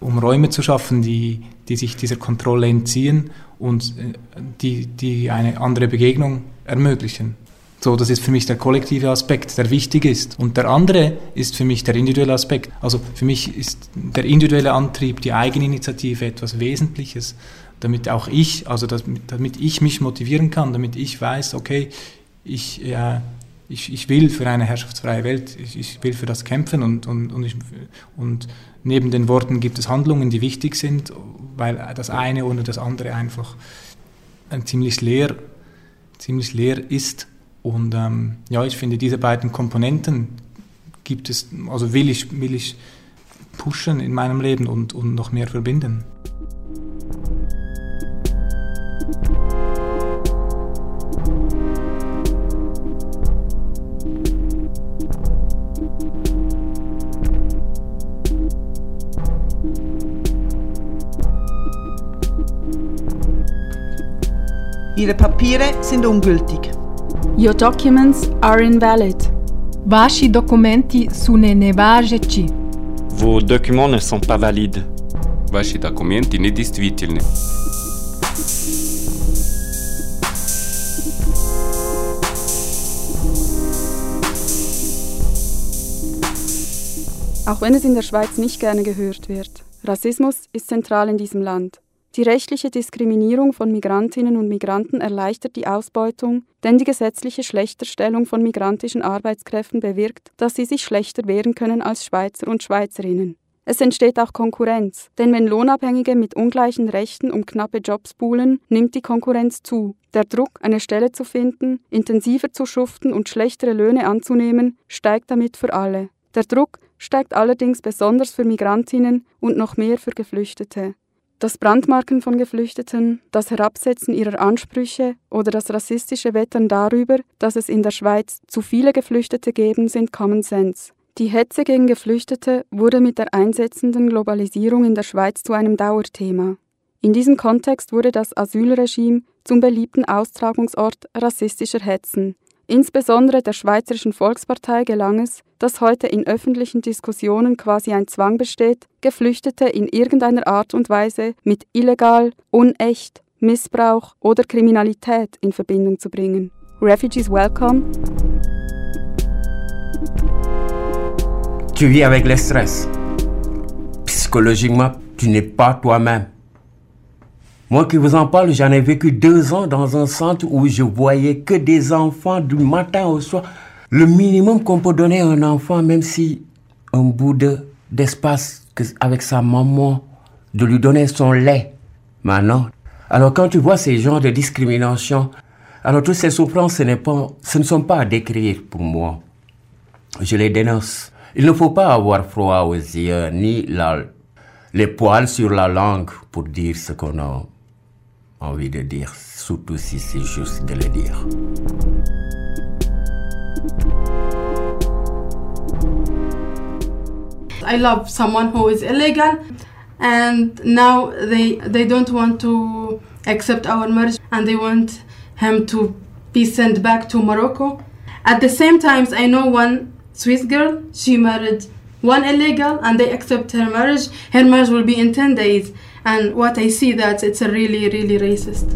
um Räume zu schaffen, die, die sich dieser Kontrolle entziehen und äh, die, die eine andere Begegnung ermöglichen. So, das ist für mich der kollektive Aspekt, der wichtig ist. Und der andere ist für mich der individuelle Aspekt. Also für mich ist der individuelle Antrieb, die Eigeninitiative etwas Wesentliches, damit auch ich, also das, damit ich mich motivieren kann, damit ich weiß, okay, ich, äh, ich, ich will für eine herrschaftsfreie Welt, ich, ich will für das kämpfen und, und, und, ich, und neben den Worten gibt es Handlungen, die wichtig sind, weil das eine ohne das andere einfach ein ziemlich leer, ziemlich leer ist. Und ähm, ja, ich finde, diese beiden Komponenten gibt es, also will ich, will ich pushen in meinem Leben und, und noch mehr verbinden. Ihre Papiere sind ungültig. Your documents are invalid. Ваши документи su ne nevažeći. Vos documents ne sont pas valides. Ваши документы недействительны. Auch wenn es in der Schweiz nicht gerne gehört wird. Rassismus ist zentral in diesem Land. Die rechtliche Diskriminierung von Migrantinnen und Migranten erleichtert die Ausbeutung, denn die gesetzliche Schlechterstellung von migrantischen Arbeitskräften bewirkt, dass sie sich schlechter wehren können als Schweizer und Schweizerinnen. Es entsteht auch Konkurrenz, denn wenn Lohnabhängige mit ungleichen Rechten um knappe Jobs buhlen, nimmt die Konkurrenz zu. Der Druck, eine Stelle zu finden, intensiver zu schuften und schlechtere Löhne anzunehmen, steigt damit für alle. Der Druck, steigt allerdings besonders für Migrantinnen und noch mehr für Geflüchtete. Das Brandmarken von Geflüchteten, das Herabsetzen ihrer Ansprüche oder das rassistische Wettern darüber, dass es in der Schweiz zu viele Geflüchtete geben, sind Common Sense. Die Hetze gegen Geflüchtete wurde mit der einsetzenden Globalisierung in der Schweiz zu einem Dauerthema. In diesem Kontext wurde das Asylregime zum beliebten Austragungsort rassistischer Hetzen. Insbesondere der Schweizerischen Volkspartei gelang es, dass heute in öffentlichen Diskussionen quasi ein Zwang besteht, Geflüchtete in irgendeiner Art und Weise mit illegal, unecht, Missbrauch oder Kriminalität in Verbindung zu bringen. Refugees welcome. Tu vis avec le stress. Psychologiquement, tu n'es pas toi-même. Moi qui vous en parle, j'en ai vécu deux ans dans un centre où je voyais que des enfants du matin au soir. Le minimum qu'on peut donner à un enfant, même si un bout de, d'espace avec sa maman, de lui donner son lait. Maintenant, alors quand tu vois ces genres de discrimination, alors toutes ces souffrances, ce, pas, ce ne sont pas à décrire pour moi. Je les dénonce. Il ne faut pas avoir froid aux yeux, ni les poils sur la langue pour dire ce qu'on a envie de dire, surtout si c'est juste de le dire. I love someone who is illegal and now they they don't want to accept our marriage and they want him to be sent back to Morocco. At the same time I know one Swiss girl, she married one illegal and they accept her marriage. Her marriage will be in 10 days and what I see that it's really really racist.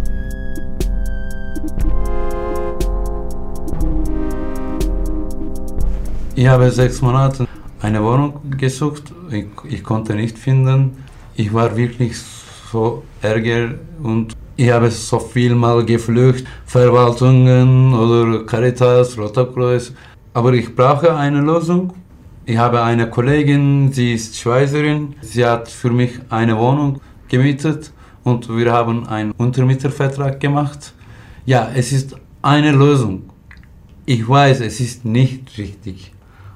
Ich habe sechs Monate eine Wohnung gesucht. Ich, ich konnte nicht finden. Ich war wirklich so ärger und ich habe so viel mal geflüchtet, Verwaltungen oder Caritas, Roter Kreuz. Aber ich brauche eine Lösung. Ich habe eine Kollegin, sie ist Schweizerin. Sie hat für mich eine Wohnung gemietet und wir haben einen Untermietervertrag gemacht. Ja, es ist eine Lösung. Ich weiß, es ist nicht richtig.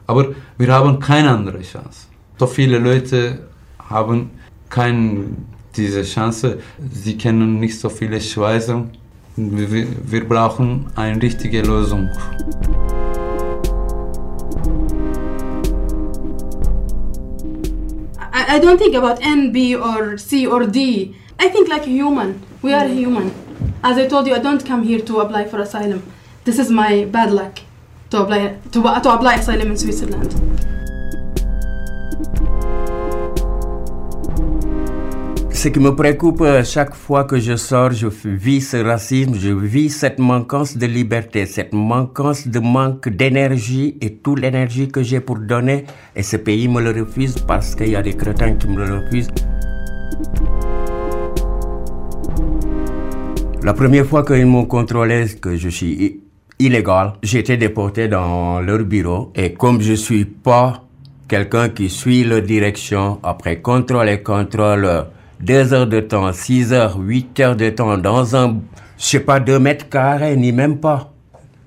Aber wir haben keine andere Chance. So viele Leute haben keine diese Chance. Sie kennen nicht so viele Schweizer. Wir, wir brauchen eine richtige Lösung. I, I don't think about N, B, or C, or D. I think like a human. We are mm. human. As I told you, I don't come here to apply for asylum. This is my bad luck to apply to, to apply asylum in Switzerland. Ce qui me préoccupe euh, chaque fois que je sors, je vis ce racisme, je vis cette manquance de liberté, cette manquance de manque d'énergie et toute l'énergie que j'ai pour donner. Et ce pays me le refuse parce qu'il y a des crétins qui me le refusent. La première fois qu'ils m'ont contrôlé que je suis illégal, j'ai été déporté dans leur bureau et comme je suis pas quelqu'un qui suit leur direction, après contrôle et contrôle, deux heures de temps, six heures, huit heures de temps dans un, je sais pas, deux mètres carrés, ni même pas.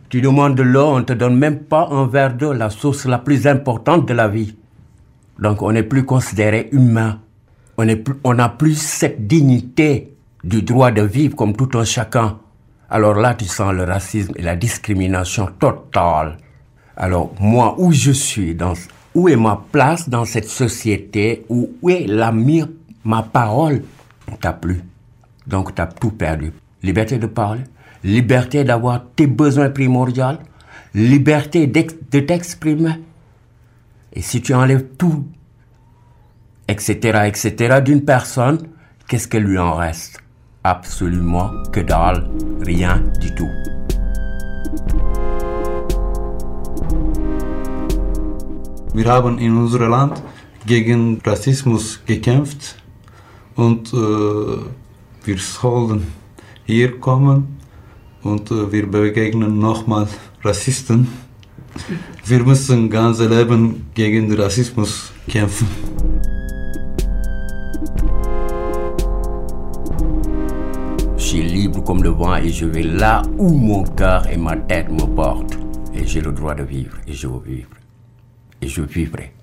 Tu demandes de l'eau, on te donne même pas un verre d'eau, la source la plus importante de la vie. Donc on n'est plus considéré humain. On n'a plus, plus cette dignité du droit de vivre comme tout un chacun. Alors là, tu sens le racisme et la discrimination totale. Alors moi, où je suis, dans, où est ma place dans cette société, où, où est la mienne ma parole, t'as plus. Donc t'as tout perdu. Liberté de parler, liberté d'avoir tes besoins primordiaux, liberté de t'exprimer. Et si tu enlèves tout, etc., etc., d'une personne, qu'est-ce que lui en reste? Absolument que dalle, rien du tout. Wir haben in unserem Land gegen Rassismus gekämpft und äh, wir sollen hier kommen und äh, wir begegnen nochmal Rassisten. Wir müssen ganze Leben gegen den Rassismus kämpfen. Suis libre comme le vent et je vais là où mon cœur et ma tête me portent. Et j'ai le droit de vivre et je veux vivre. Et je vivrai.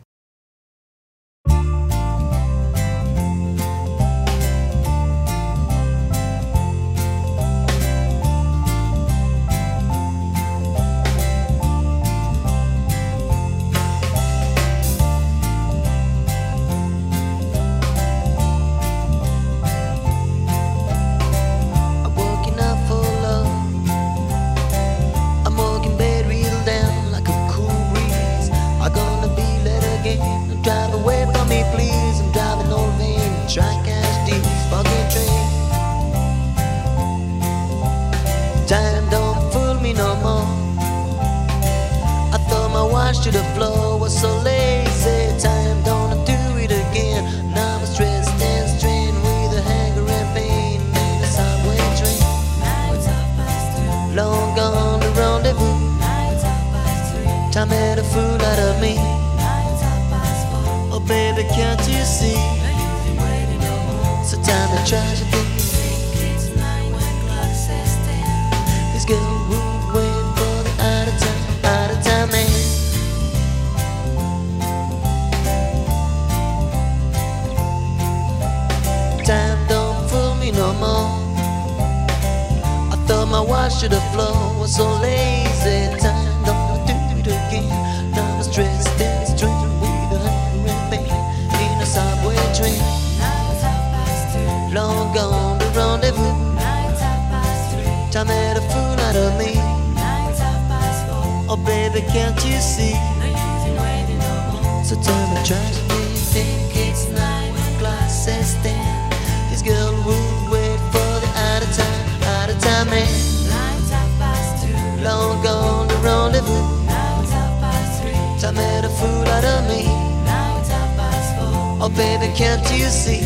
Baby, can't you see?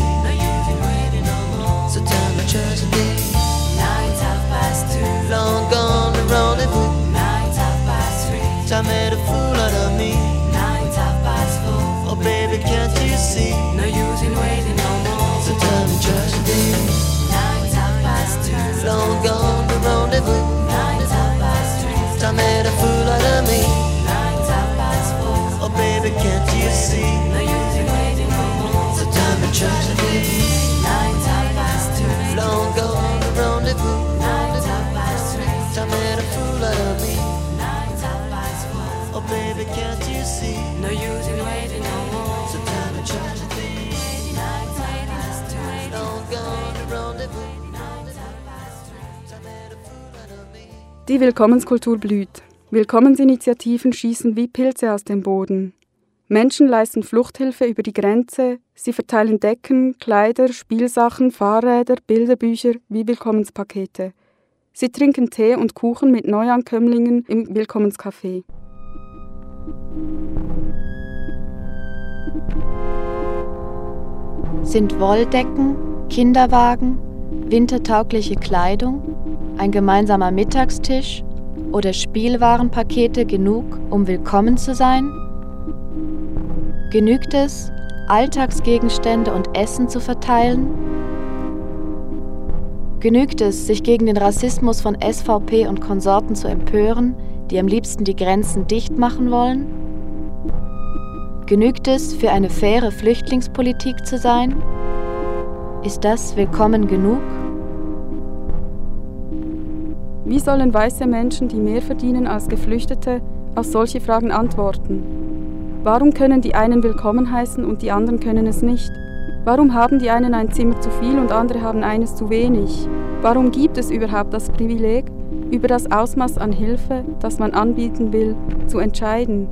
So tell me, try to think. Long gone the rendezvous. Time made a fool out of me. Oh baby, can't you see? No use in waiting no more. So tell me tragedy. Long gone the rendezvous. Time made a fool out of me. Oh baby, can't you see? Die Willkommenskultur blüht. Willkommensinitiativen schießen wie Pilze aus dem Boden. Menschen leisten Fluchthilfe über die Grenze, sie verteilen Decken, Kleider, Spielsachen, Fahrräder, Bilderbücher wie Willkommenspakete. Sie trinken Tee und Kuchen mit Neuankömmlingen im Willkommenscafé. Sind Wolldecken, Kinderwagen, wintertaugliche Kleidung, ein gemeinsamer Mittagstisch oder Spielwarenpakete genug, um willkommen zu sein? Genügt es, Alltagsgegenstände und Essen zu verteilen? Genügt es, sich gegen den Rassismus von SVP und Konsorten zu empören, die am liebsten die Grenzen dicht machen wollen? Genügt es, für eine faire Flüchtlingspolitik zu sein? Ist das willkommen genug? Wie sollen weiße Menschen, die mehr verdienen als Geflüchtete, auf solche Fragen antworten? Warum können die einen willkommen heißen und die anderen können es nicht? Warum haben die einen ein Zimmer zu viel und andere haben eines zu wenig? Warum gibt es überhaupt das Privileg, über das Ausmaß an Hilfe, das man anbieten will, zu entscheiden?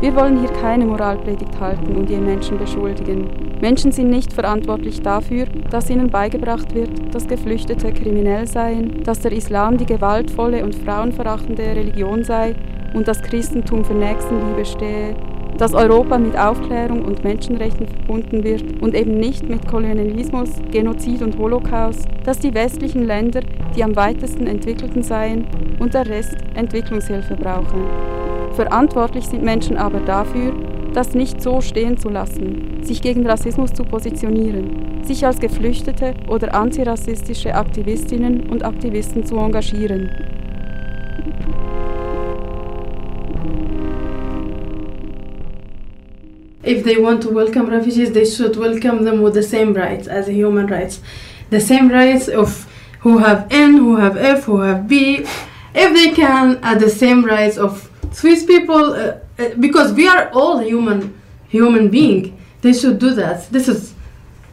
Wir wollen hier keine Moralpredigt halten und die Menschen beschuldigen. Menschen sind nicht verantwortlich dafür, dass ihnen beigebracht wird, dass Geflüchtete kriminell seien, dass der Islam die gewaltvolle und frauenverachtende Religion sei und das Christentum für Nächstenliebe stehe, dass Europa mit Aufklärung und Menschenrechten verbunden wird und eben nicht mit Kolonialismus, Genozid und Holocaust, dass die westlichen Länder die am weitesten entwickelten seien und der Rest Entwicklungshilfe brauche. Verantwortlich sind Menschen aber dafür, das nicht so stehen zu lassen, sich gegen Rassismus zu positionieren, sich als Geflüchtete oder antirassistische Aktivistinnen und Aktivisten zu engagieren. if they want to welcome refugees, they should welcome them with the same rights as human rights. The same rights of who have N, who have F, who have B. If they can, at the same rights of Swiss people, uh, uh, because we are all human, human being. They should do that. This is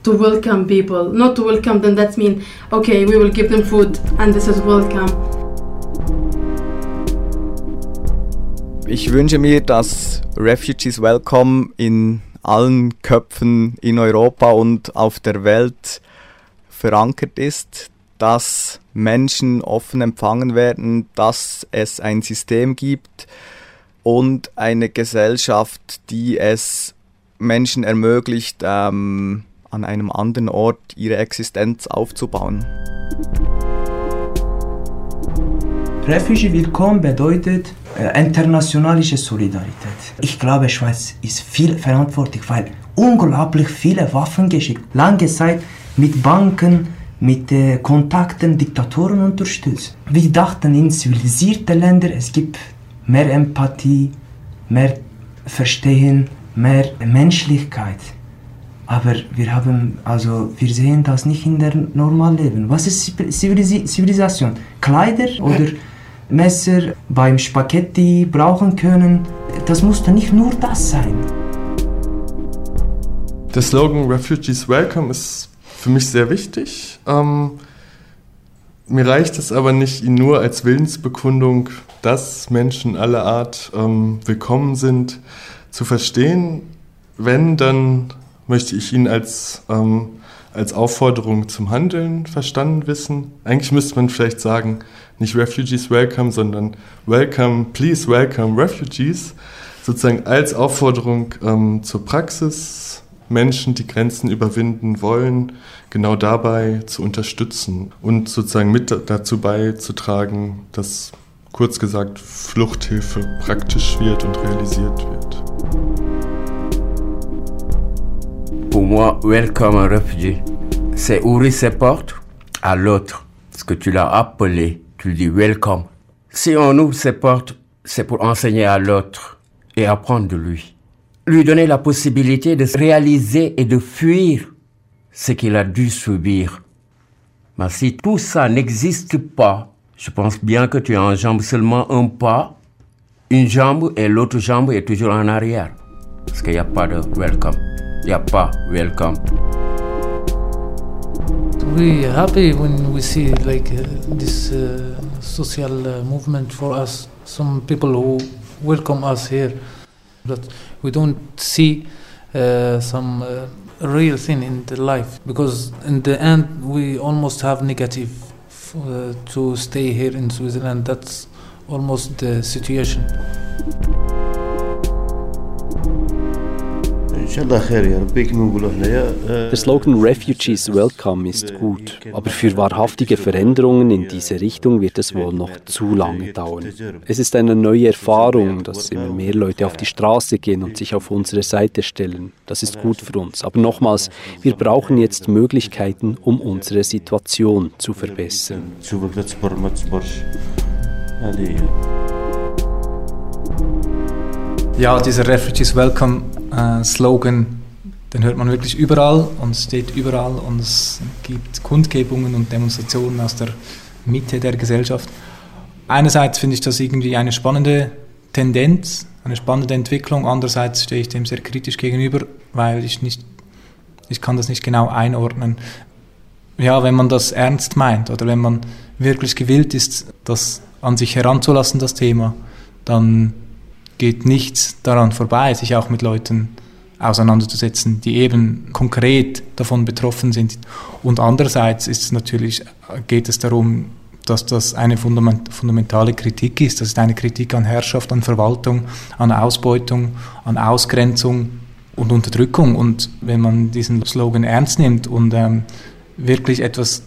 to welcome people, not to welcome them. That mean okay, we will give them food, and this is welcome. Ich wünsche mir, dass Refugees Welcome in allen Köpfen in Europa und auf der Welt verankert ist, dass Menschen offen empfangen werden, dass es ein System gibt und eine Gesellschaft, die es Menschen ermöglicht, ähm, an einem anderen Ort ihre Existenz aufzubauen. Refugee Willkommen bedeutet äh, internationale Solidarität. Ich glaube, Schweiz ist viel verantwortlich, weil unglaublich viele Waffen geschickt. Lange Zeit mit Banken, mit äh, Kontakten Diktatoren unterstützt. Wir dachten in zivilisierten Ländern, es gibt mehr Empathie, mehr Verstehen, mehr Menschlichkeit. Aber wir haben, also wir sehen das nicht in der Normalleben. Was ist Zivilis Zivilisation? Kleider oder Messer beim Spaghetti brauchen können? Das muss doch nicht nur das sein. Der Slogan Refugees Welcome ist für mich sehr wichtig. Ähm, mir reicht es aber nicht, ihn nur als Willensbekundung, dass Menschen aller Art ähm, willkommen sind, zu verstehen. Wenn, dann möchte ich ihn als, ähm, als Aufforderung zum Handeln verstanden wissen. Eigentlich müsste man vielleicht sagen, nicht Refugees Welcome, sondern Welcome, please welcome Refugees, sozusagen als Aufforderung ähm, zur Praxis, Menschen, die Grenzen überwinden wollen, genau dabei zu unterstützen und sozusagen mit dazu beizutragen, dass kurz gesagt Fluchthilfe praktisch wird und realisiert wird. Pour moi, welcome un réfugié, c'est ouvrir ses portes à l'autre. Ce que tu l'as appelé, tu dis welcome. Si on ouvre ses portes, c'est pour enseigner à l'autre et apprendre de lui. Lui donner la possibilité de réaliser et de fuir ce qu'il a dû subir. Mais si tout ça n'existe pas, je pense bien que tu enjambes seulement un pas, une jambe et l'autre jambe est toujours en arrière. Parce qu'il n'y a pas de welcome. Il n'y a pas welcome. We happy when we see like uh, this uh, social uh, movement for us. Some people who welcome us here, but we don't see uh, some uh, real thing in the life because in the end we almost have negative uh, to stay here in Switzerland. That's almost the situation. Der Slogan Refugees Welcome ist gut, aber für wahrhaftige Veränderungen in diese Richtung wird es wohl noch zu lange dauern. Es ist eine neue Erfahrung, dass immer mehr Leute auf die Straße gehen und sich auf unsere Seite stellen. Das ist gut für uns. Aber nochmals, wir brauchen jetzt Möglichkeiten, um unsere Situation zu verbessern. Ja, dieser Refugees Welcome äh, Slogan, den hört man wirklich überall und steht überall und es gibt Kundgebungen und Demonstrationen aus der Mitte der Gesellschaft. Einerseits finde ich das irgendwie eine spannende Tendenz, eine spannende Entwicklung, andererseits stehe ich dem sehr kritisch gegenüber, weil ich nicht, ich kann das nicht genau einordnen. Ja, wenn man das ernst meint oder wenn man wirklich gewillt ist, das an sich heranzulassen, das Thema, dann geht nichts daran vorbei, sich auch mit Leuten auseinanderzusetzen, die eben konkret davon betroffen sind. Und andererseits ist es natürlich, geht es darum, dass das eine fundamentale Kritik ist. Das ist eine Kritik an Herrschaft, an Verwaltung, an Ausbeutung, an Ausgrenzung und Unterdrückung. Und wenn man diesen Slogan ernst nimmt und ähm, wirklich etwas,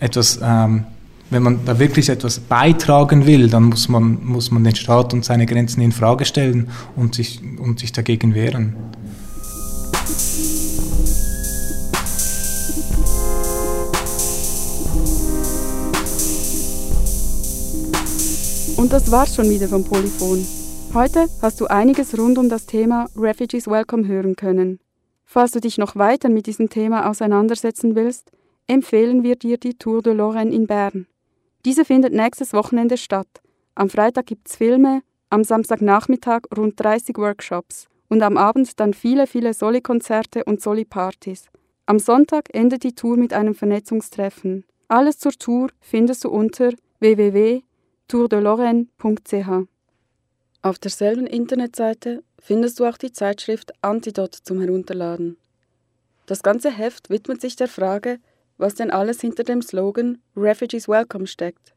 etwas ähm, wenn man da wirklich etwas beitragen will, dann muss man, muss man den Staat und seine Grenzen in Frage stellen und sich, und sich dagegen wehren. Und das war's schon wieder vom Polyphon. Heute hast du einiges rund um das Thema Refugees Welcome hören können. Falls du dich noch weiter mit diesem Thema auseinandersetzen willst, empfehlen wir dir die Tour de Lorraine in Bern. Diese findet nächstes Wochenende statt. Am Freitag gibt's Filme, am Samstagnachmittag rund 30 Workshops und am Abend dann viele, viele Soli-Konzerte und Soli-Partys. Am Sonntag endet die Tour mit einem Vernetzungstreffen. Alles zur Tour findest du unter www.tourdelorraine.ch. Auf derselben Internetseite findest du auch die Zeitschrift Antidot zum Herunterladen. Das ganze Heft widmet sich der Frage, was denn alles hinter dem Slogan Refugees Welcome steckt.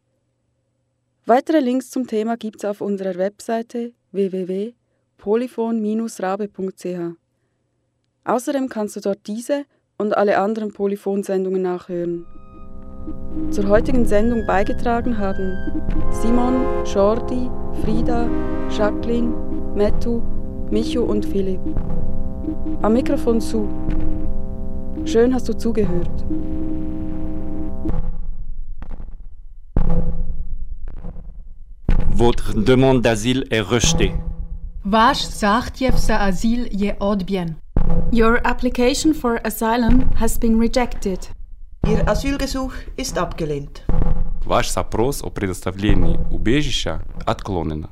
Weitere Links zum Thema gibt's auf unserer Webseite www.polyphon-rabe.ch. Außerdem kannst du dort diese und alle anderen Polyphon-Sendungen nachhören. Zur heutigen Sendung beigetragen haben Simon, Jordi, Frida, Jacqueline, Mettu, Michu und Philipp. Am Mikrofon zu. Schön hast du zugehört. Votre demande d'asile est rejetée. Ваш zahtjev za azil je odbjen. Your application for asylum has been rejected. Ihr Asylgesuch ist abgelehnt. Ваш запрос о предоставлении убежища отклонено.